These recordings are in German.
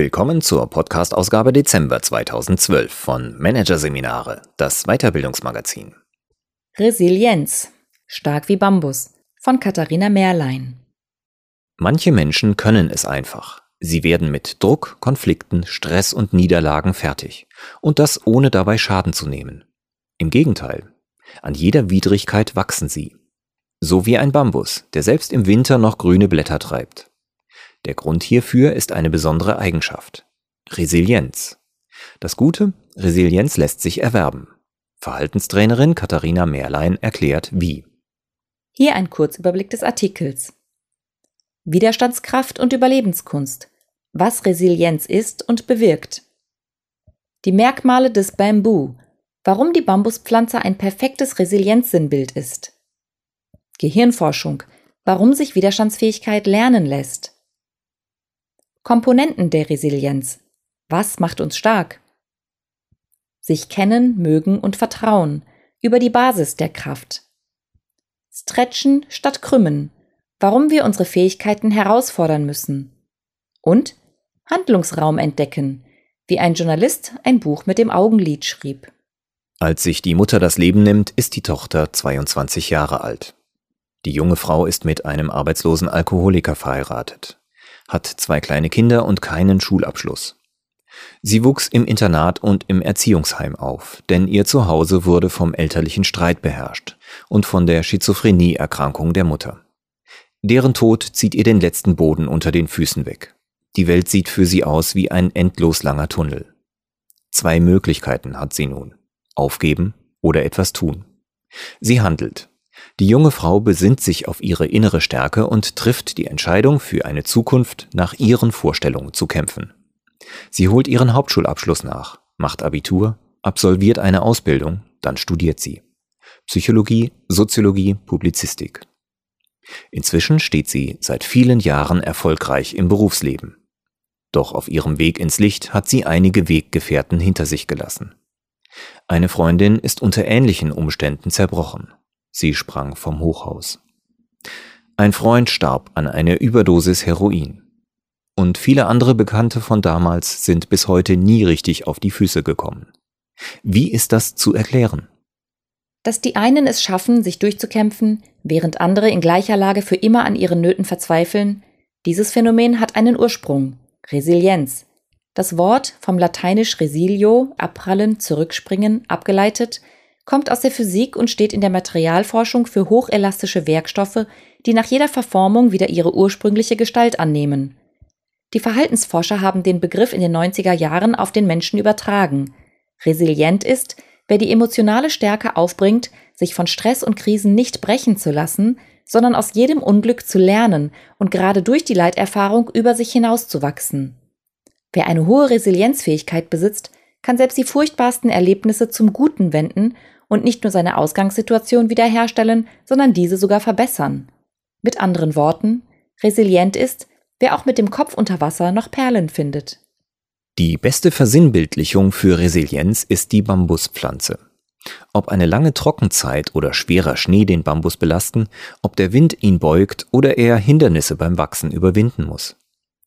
Willkommen zur Podcast-Ausgabe Dezember 2012 von Managerseminare, das Weiterbildungsmagazin. Resilienz. Stark wie Bambus von Katharina Mehrlein. Manche Menschen können es einfach. Sie werden mit Druck, Konflikten, Stress und Niederlagen fertig. Und das ohne dabei Schaden zu nehmen. Im Gegenteil. An jeder Widrigkeit wachsen sie. So wie ein Bambus, der selbst im Winter noch grüne Blätter treibt. Der Grund hierfür ist eine besondere Eigenschaft. Resilienz. Das Gute, Resilienz lässt sich erwerben. Verhaltenstrainerin Katharina Mehrlein erklärt wie. Hier ein Kurzüberblick des Artikels. Widerstandskraft und Überlebenskunst. Was Resilienz ist und bewirkt. Die Merkmale des Bamboo. Warum die Bambuspflanze ein perfektes Resilienzsinnbild ist. Gehirnforschung. Warum sich Widerstandsfähigkeit lernen lässt. Komponenten der Resilienz. Was macht uns stark? Sich kennen, mögen und vertrauen über die Basis der Kraft. Stretchen statt krümmen. Warum wir unsere Fähigkeiten herausfordern müssen. Und Handlungsraum entdecken, wie ein Journalist ein Buch mit dem Augenlid schrieb. Als sich die Mutter das Leben nimmt, ist die Tochter 22 Jahre alt. Die junge Frau ist mit einem arbeitslosen Alkoholiker verheiratet hat zwei kleine Kinder und keinen Schulabschluss. Sie wuchs im Internat und im Erziehungsheim auf, denn ihr Zuhause wurde vom elterlichen Streit beherrscht und von der Schizophrenieerkrankung der Mutter. Deren Tod zieht ihr den letzten Boden unter den Füßen weg. Die Welt sieht für sie aus wie ein endlos langer Tunnel. Zwei Möglichkeiten hat sie nun. Aufgeben oder etwas tun. Sie handelt. Die junge Frau besinnt sich auf ihre innere Stärke und trifft die Entscheidung, für eine Zukunft nach ihren Vorstellungen zu kämpfen. Sie holt ihren Hauptschulabschluss nach, macht Abitur, absolviert eine Ausbildung, dann studiert sie. Psychologie, Soziologie, Publizistik. Inzwischen steht sie seit vielen Jahren erfolgreich im Berufsleben. Doch auf ihrem Weg ins Licht hat sie einige Weggefährten hinter sich gelassen. Eine Freundin ist unter ähnlichen Umständen zerbrochen. Sie sprang vom Hochhaus. Ein Freund starb an einer Überdosis Heroin. Und viele andere Bekannte von damals sind bis heute nie richtig auf die Füße gekommen. Wie ist das zu erklären? Dass die einen es schaffen, sich durchzukämpfen, während andere in gleicher Lage für immer an ihren Nöten verzweifeln, dieses Phänomen hat einen Ursprung, Resilienz. Das Wort vom lateinisch resilio, abprallen, zurückspringen, abgeleitet, kommt aus der Physik und steht in der Materialforschung für hochelastische Werkstoffe, die nach jeder Verformung wieder ihre ursprüngliche Gestalt annehmen. Die Verhaltensforscher haben den Begriff in den 90er Jahren auf den Menschen übertragen. Resilient ist, wer die emotionale Stärke aufbringt, sich von Stress und Krisen nicht brechen zu lassen, sondern aus jedem Unglück zu lernen und gerade durch die Leiterfahrung über sich hinauszuwachsen. Wer eine hohe Resilienzfähigkeit besitzt, kann selbst die furchtbarsten Erlebnisse zum Guten wenden und nicht nur seine Ausgangssituation wiederherstellen, sondern diese sogar verbessern. Mit anderen Worten, resilient ist, wer auch mit dem Kopf unter Wasser noch Perlen findet. Die beste Versinnbildlichung für Resilienz ist die Bambuspflanze. Ob eine lange Trockenzeit oder schwerer Schnee den Bambus belasten, ob der Wind ihn beugt oder er Hindernisse beim Wachsen überwinden muss.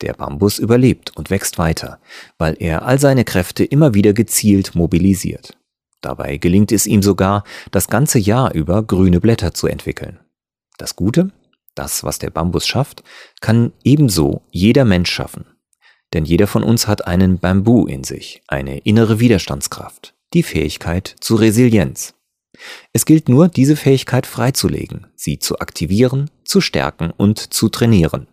Der Bambus überlebt und wächst weiter, weil er all seine Kräfte immer wieder gezielt mobilisiert. Dabei gelingt es ihm sogar, das ganze Jahr über grüne Blätter zu entwickeln. Das Gute, das, was der Bambus schafft, kann ebenso jeder Mensch schaffen. Denn jeder von uns hat einen Bambu in sich, eine innere Widerstandskraft, die Fähigkeit zu Resilienz. Es gilt nur, diese Fähigkeit freizulegen, sie zu aktivieren, zu stärken und zu trainieren.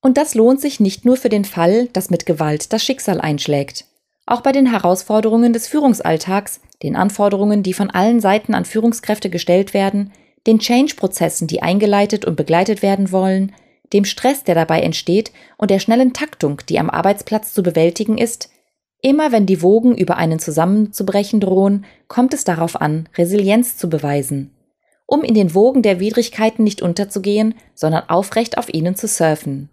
Und das lohnt sich nicht nur für den Fall, dass mit Gewalt das Schicksal einschlägt. Auch bei den Herausforderungen des Führungsalltags den Anforderungen, die von allen Seiten an Führungskräfte gestellt werden, den Change-Prozessen, die eingeleitet und begleitet werden wollen, dem Stress, der dabei entsteht und der schnellen Taktung, die am Arbeitsplatz zu bewältigen ist, immer wenn die Wogen über einen zusammenzubrechen drohen, kommt es darauf an, Resilienz zu beweisen, um in den Wogen der Widrigkeiten nicht unterzugehen, sondern aufrecht auf ihnen zu surfen.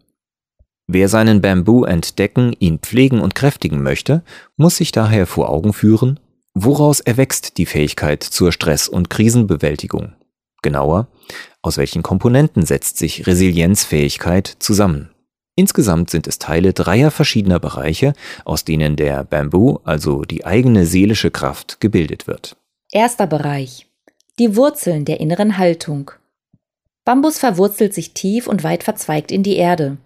Wer seinen Bamboo entdecken, ihn pflegen und kräftigen möchte, muss sich daher vor Augen führen, Woraus erwächst die Fähigkeit zur Stress- und Krisenbewältigung? Genauer, aus welchen Komponenten setzt sich Resilienzfähigkeit zusammen? Insgesamt sind es Teile dreier verschiedener Bereiche, aus denen der Bamboo, also die eigene seelische Kraft, gebildet wird. Erster Bereich. Die Wurzeln der inneren Haltung. Bambus verwurzelt sich tief und weit verzweigt in die Erde.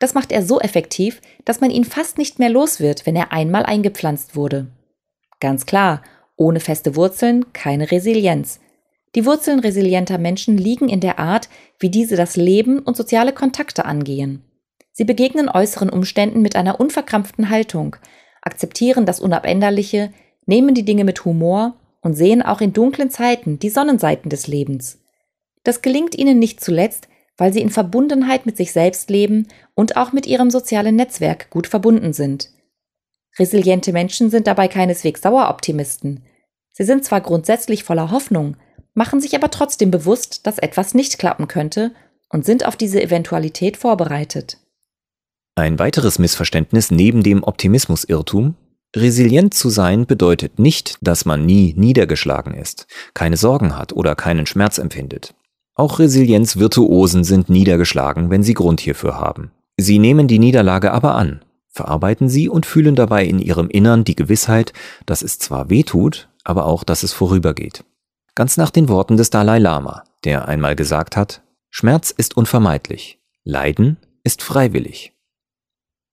Das macht er so effektiv, dass man ihn fast nicht mehr los wird, wenn er einmal eingepflanzt wurde. Ganz klar, ohne feste Wurzeln keine Resilienz. Die Wurzeln resilienter Menschen liegen in der Art, wie diese das Leben und soziale Kontakte angehen. Sie begegnen äußeren Umständen mit einer unverkrampften Haltung, akzeptieren das Unabänderliche, nehmen die Dinge mit Humor und sehen auch in dunklen Zeiten die Sonnenseiten des Lebens. Das gelingt ihnen nicht zuletzt, weil sie in Verbundenheit mit sich selbst leben und auch mit ihrem sozialen Netzwerk gut verbunden sind. Resiliente Menschen sind dabei keineswegs Daueroptimisten. Sie sind zwar grundsätzlich voller Hoffnung, machen sich aber trotzdem bewusst, dass etwas nicht klappen könnte und sind auf diese Eventualität vorbereitet. Ein weiteres Missverständnis neben dem Optimismusirrtum Resilient zu sein bedeutet nicht, dass man nie niedergeschlagen ist, keine Sorgen hat oder keinen Schmerz empfindet. Auch Resilienzvirtuosen sind niedergeschlagen, wenn sie Grund hierfür haben. Sie nehmen die Niederlage aber an, verarbeiten sie und fühlen dabei in ihrem Innern die Gewissheit, dass es zwar weh tut, aber auch, dass es vorübergeht. Ganz nach den Worten des Dalai Lama, der einmal gesagt hat, Schmerz ist unvermeidlich, Leiden ist freiwillig.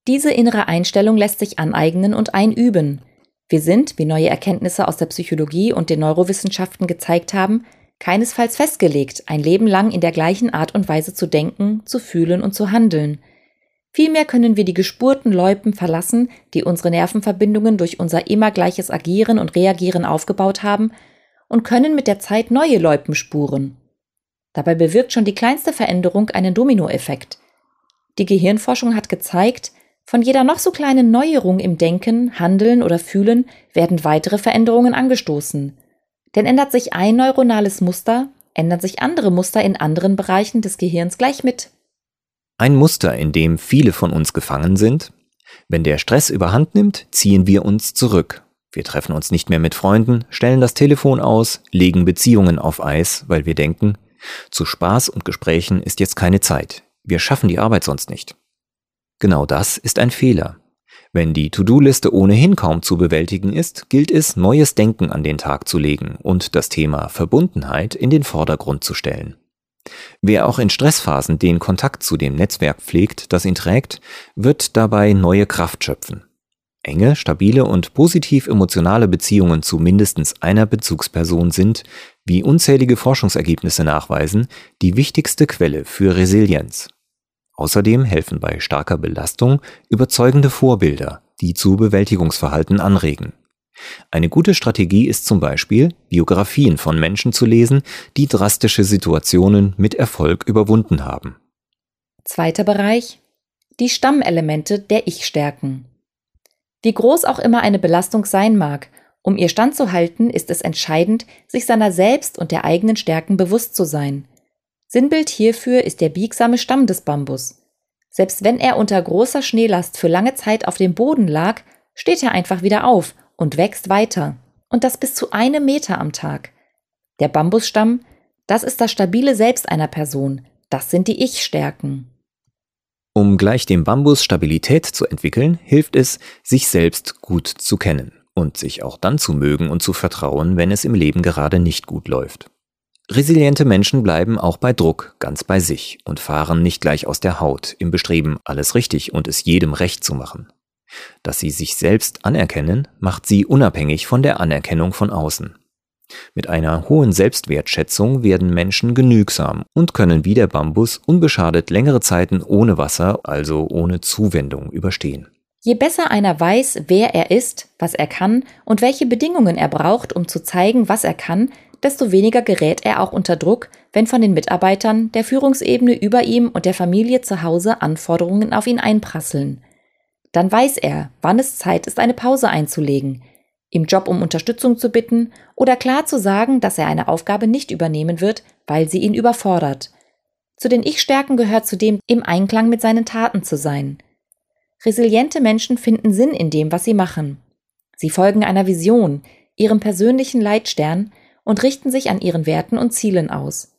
Diese innere Einstellung lässt sich aneignen und einüben. Wir sind, wie neue Erkenntnisse aus der Psychologie und den Neurowissenschaften gezeigt haben, keinesfalls festgelegt, ein Leben lang in der gleichen Art und Weise zu denken, zu fühlen und zu handeln. Vielmehr können wir die gespurten Loipen verlassen, die unsere Nervenverbindungen durch unser immer gleiches Agieren und Reagieren aufgebaut haben, und können mit der Zeit neue Loipen spuren. Dabei bewirkt schon die kleinste Veränderung einen Dominoeffekt. Die Gehirnforschung hat gezeigt, von jeder noch so kleinen Neuerung im Denken, Handeln oder Fühlen werden weitere Veränderungen angestoßen. Denn ändert sich ein neuronales Muster, ändern sich andere Muster in anderen Bereichen des Gehirns gleich mit. Ein Muster, in dem viele von uns gefangen sind. Wenn der Stress überhand nimmt, ziehen wir uns zurück. Wir treffen uns nicht mehr mit Freunden, stellen das Telefon aus, legen Beziehungen auf Eis, weil wir denken, zu Spaß und Gesprächen ist jetzt keine Zeit. Wir schaffen die Arbeit sonst nicht. Genau das ist ein Fehler. Wenn die To-Do-Liste ohnehin kaum zu bewältigen ist, gilt es, neues Denken an den Tag zu legen und das Thema Verbundenheit in den Vordergrund zu stellen. Wer auch in Stressphasen den Kontakt zu dem Netzwerk pflegt, das ihn trägt, wird dabei neue Kraft schöpfen. Enge, stabile und positiv emotionale Beziehungen zu mindestens einer Bezugsperson sind, wie unzählige Forschungsergebnisse nachweisen, die wichtigste Quelle für Resilienz. Außerdem helfen bei starker Belastung überzeugende Vorbilder, die zu Bewältigungsverhalten anregen. Eine gute Strategie ist zum Beispiel, Biografien von Menschen zu lesen, die drastische Situationen mit Erfolg überwunden haben. Zweiter Bereich. Die Stammelemente der Ich-Stärken. Wie groß auch immer eine Belastung sein mag, um ihr standzuhalten, ist es entscheidend, sich seiner selbst und der eigenen Stärken bewusst zu sein. Sinnbild hierfür ist der biegsame Stamm des Bambus. Selbst wenn er unter großer Schneelast für lange Zeit auf dem Boden lag, steht er einfach wieder auf und wächst weiter. Und das bis zu einem Meter am Tag. Der Bambusstamm, das ist das stabile Selbst einer Person. Das sind die Ich-Stärken. Um gleich dem Bambus Stabilität zu entwickeln, hilft es, sich selbst gut zu kennen und sich auch dann zu mögen und zu vertrauen, wenn es im Leben gerade nicht gut läuft. Resiliente Menschen bleiben auch bei Druck ganz bei sich und fahren nicht gleich aus der Haut im Bestreben, alles richtig und es jedem recht zu machen. Dass sie sich selbst anerkennen, macht sie unabhängig von der Anerkennung von außen. Mit einer hohen Selbstwertschätzung werden Menschen genügsam und können wie der Bambus unbeschadet längere Zeiten ohne Wasser, also ohne Zuwendung, überstehen. Je besser einer weiß, wer er ist, was er kann und welche Bedingungen er braucht, um zu zeigen, was er kann, desto weniger gerät er auch unter Druck, wenn von den Mitarbeitern, der Führungsebene über ihm und der Familie zu Hause Anforderungen auf ihn einprasseln. Dann weiß er, wann es Zeit ist, eine Pause einzulegen, im Job um Unterstützung zu bitten oder klar zu sagen, dass er eine Aufgabe nicht übernehmen wird, weil sie ihn überfordert. Zu den Ich-Stärken gehört zudem, im Einklang mit seinen Taten zu sein. Resiliente Menschen finden Sinn in dem, was sie machen. Sie folgen einer Vision, ihrem persönlichen Leitstern und richten sich an ihren Werten und Zielen aus.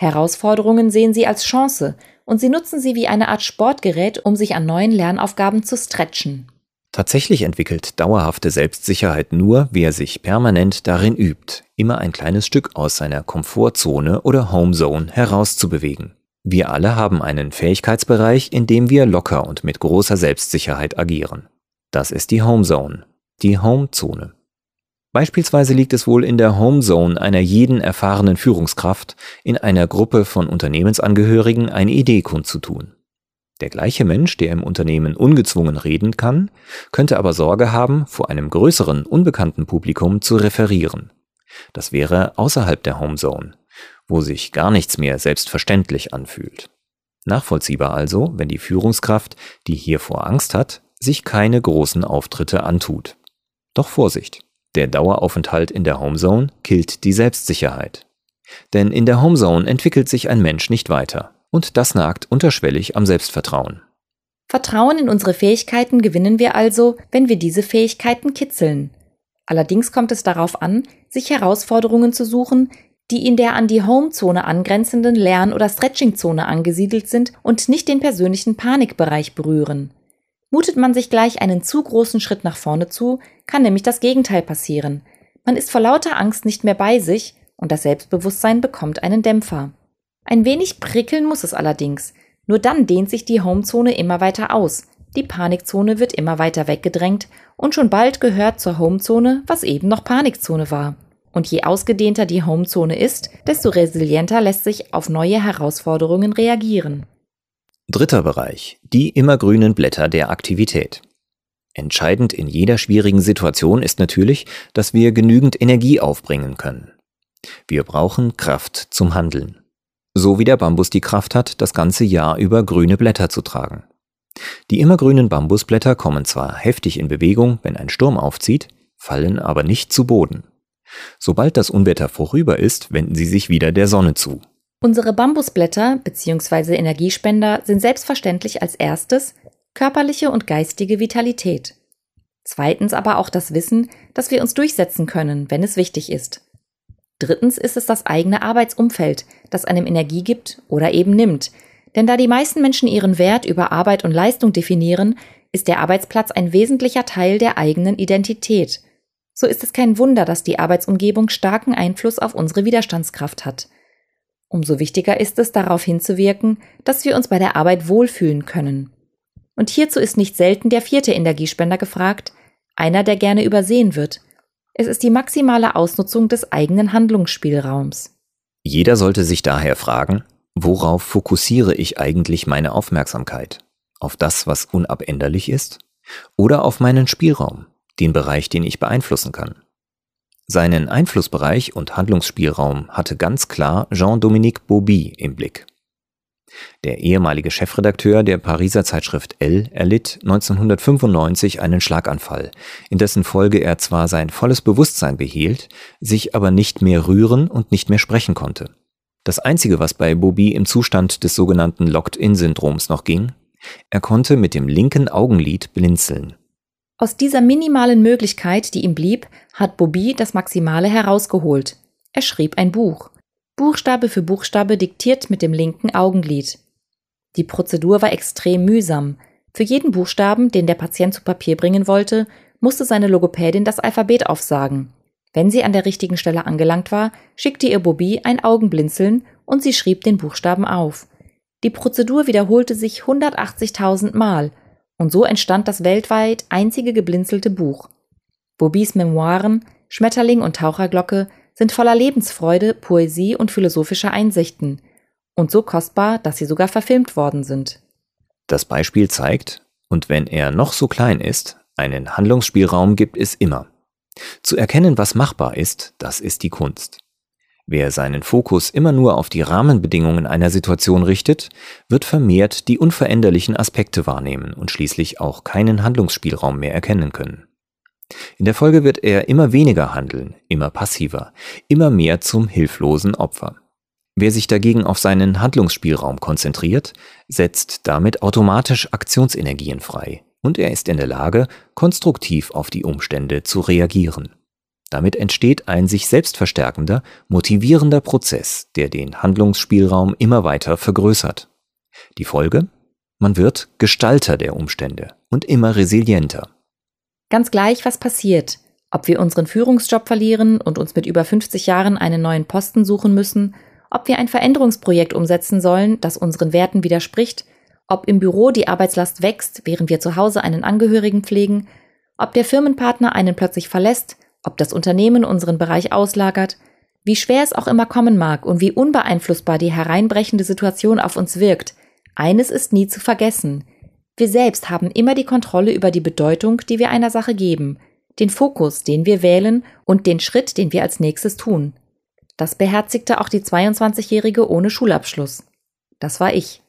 Herausforderungen sehen sie als Chance und sie nutzen sie wie eine Art Sportgerät, um sich an neuen Lernaufgaben zu stretchen. Tatsächlich entwickelt dauerhafte Selbstsicherheit nur, wer sich permanent darin übt, immer ein kleines Stück aus seiner Komfortzone oder Homezone herauszubewegen. Wir alle haben einen Fähigkeitsbereich, in dem wir locker und mit großer Selbstsicherheit agieren. Das ist die Homezone, die Homezone. Beispielsweise liegt es wohl in der Homezone einer jeden erfahrenen Führungskraft, in einer Gruppe von Unternehmensangehörigen eine Idee kundzutun. Der gleiche Mensch, der im Unternehmen ungezwungen reden kann, könnte aber Sorge haben, vor einem größeren, unbekannten Publikum zu referieren. Das wäre außerhalb der Homezone, wo sich gar nichts mehr selbstverständlich anfühlt. Nachvollziehbar also, wenn die Führungskraft, die hiervor Angst hat, sich keine großen Auftritte antut. Doch Vorsicht! Der Daueraufenthalt in der Homezone killt die Selbstsicherheit. Denn in der Homezone entwickelt sich ein Mensch nicht weiter. Und das nagt unterschwellig am Selbstvertrauen. Vertrauen in unsere Fähigkeiten gewinnen wir also, wenn wir diese Fähigkeiten kitzeln. Allerdings kommt es darauf an, sich Herausforderungen zu suchen, die in der an die Homezone angrenzenden Lern- oder Stretchingzone angesiedelt sind und nicht den persönlichen Panikbereich berühren. Mutet man sich gleich einen zu großen Schritt nach vorne zu, kann nämlich das Gegenteil passieren. Man ist vor lauter Angst nicht mehr bei sich und das Selbstbewusstsein bekommt einen Dämpfer. Ein wenig prickeln muss es allerdings. Nur dann dehnt sich die Homezone immer weiter aus. Die Panikzone wird immer weiter weggedrängt und schon bald gehört zur Homezone, was eben noch Panikzone war. Und je ausgedehnter die Homezone ist, desto resilienter lässt sich auf neue Herausforderungen reagieren. Dritter Bereich. Die immergrünen Blätter der Aktivität. Entscheidend in jeder schwierigen Situation ist natürlich, dass wir genügend Energie aufbringen können. Wir brauchen Kraft zum Handeln. So wie der Bambus die Kraft hat, das ganze Jahr über grüne Blätter zu tragen. Die immergrünen Bambusblätter kommen zwar heftig in Bewegung, wenn ein Sturm aufzieht, fallen aber nicht zu Boden. Sobald das Unwetter vorüber ist, wenden sie sich wieder der Sonne zu. Unsere Bambusblätter bzw. Energiespender sind selbstverständlich als erstes körperliche und geistige Vitalität. Zweitens aber auch das Wissen, dass wir uns durchsetzen können, wenn es wichtig ist. Drittens ist es das eigene Arbeitsumfeld, das einem Energie gibt oder eben nimmt. Denn da die meisten Menschen ihren Wert über Arbeit und Leistung definieren, ist der Arbeitsplatz ein wesentlicher Teil der eigenen Identität. So ist es kein Wunder, dass die Arbeitsumgebung starken Einfluss auf unsere Widerstandskraft hat. Umso wichtiger ist es, darauf hinzuwirken, dass wir uns bei der Arbeit wohlfühlen können. Und hierzu ist nicht selten der vierte Energiespender gefragt, einer, der gerne übersehen wird. Es ist die maximale Ausnutzung des eigenen Handlungsspielraums. Jeder sollte sich daher fragen, worauf fokussiere ich eigentlich meine Aufmerksamkeit? Auf das, was unabänderlich ist? Oder auf meinen Spielraum, den Bereich, den ich beeinflussen kann? Seinen Einflussbereich und Handlungsspielraum hatte ganz klar Jean-Dominique Bauby im Blick. Der ehemalige Chefredakteur der Pariser Zeitschrift Elle erlitt 1995 einen Schlaganfall, in dessen Folge er zwar sein volles Bewusstsein behielt, sich aber nicht mehr rühren und nicht mehr sprechen konnte. Das Einzige, was bei Bobby im Zustand des sogenannten Locked-in-Syndroms noch ging, er konnte mit dem linken Augenlid blinzeln. Aus dieser minimalen Möglichkeit, die ihm blieb, hat Bobby das Maximale herausgeholt. Er schrieb ein Buch. Buchstabe für Buchstabe diktiert mit dem linken Augenlid. Die Prozedur war extrem mühsam. Für jeden Buchstaben, den der Patient zu Papier bringen wollte, musste seine Logopädin das Alphabet aufsagen. Wenn sie an der richtigen Stelle angelangt war, schickte ihr Bobby ein Augenblinzeln und sie schrieb den Buchstaben auf. Die Prozedur wiederholte sich 180.000 Mal und so entstand das weltweit einzige geblinzelte Buch. Bobis Memoiren Schmetterling und Taucherglocke sind voller Lebensfreude, Poesie und philosophischer Einsichten und so kostbar, dass sie sogar verfilmt worden sind. Das Beispiel zeigt, und wenn er noch so klein ist, einen Handlungsspielraum gibt es immer. Zu erkennen, was machbar ist, das ist die Kunst. Wer seinen Fokus immer nur auf die Rahmenbedingungen einer Situation richtet, wird vermehrt die unveränderlichen Aspekte wahrnehmen und schließlich auch keinen Handlungsspielraum mehr erkennen können. In der Folge wird er immer weniger handeln, immer passiver, immer mehr zum hilflosen Opfer. Wer sich dagegen auf seinen Handlungsspielraum konzentriert, setzt damit automatisch Aktionsenergien frei und er ist in der Lage, konstruktiv auf die Umstände zu reagieren. Damit entsteht ein sich selbst verstärkender, motivierender Prozess, der den Handlungsspielraum immer weiter vergrößert. Die Folge? Man wird Gestalter der Umstände und immer resilienter. Ganz gleich, was passiert, ob wir unseren Führungsjob verlieren und uns mit über 50 Jahren einen neuen Posten suchen müssen, ob wir ein Veränderungsprojekt umsetzen sollen, das unseren Werten widerspricht, ob im Büro die Arbeitslast wächst, während wir zu Hause einen Angehörigen pflegen, ob der Firmenpartner einen plötzlich verlässt ob das Unternehmen unseren Bereich auslagert, wie schwer es auch immer kommen mag und wie unbeeinflussbar die hereinbrechende Situation auf uns wirkt, eines ist nie zu vergessen. Wir selbst haben immer die Kontrolle über die Bedeutung, die wir einer Sache geben, den Fokus, den wir wählen und den Schritt, den wir als nächstes tun. Das beherzigte auch die 22-Jährige ohne Schulabschluss. Das war ich.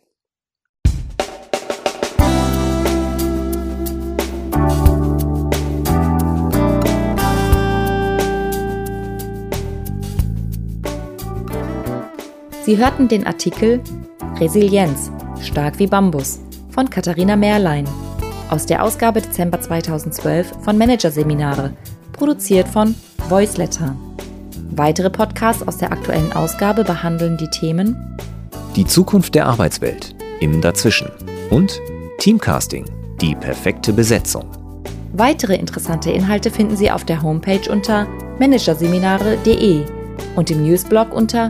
Sie hörten den Artikel Resilienz, stark wie Bambus von Katharina Mehrlein aus der Ausgabe Dezember 2012 von Managerseminare, produziert von Voiceletter. Weitere Podcasts aus der aktuellen Ausgabe behandeln die Themen Die Zukunft der Arbeitswelt im Dazwischen und Teamcasting, die perfekte Besetzung. Weitere interessante Inhalte finden Sie auf der Homepage unter managerseminare.de und im Newsblog unter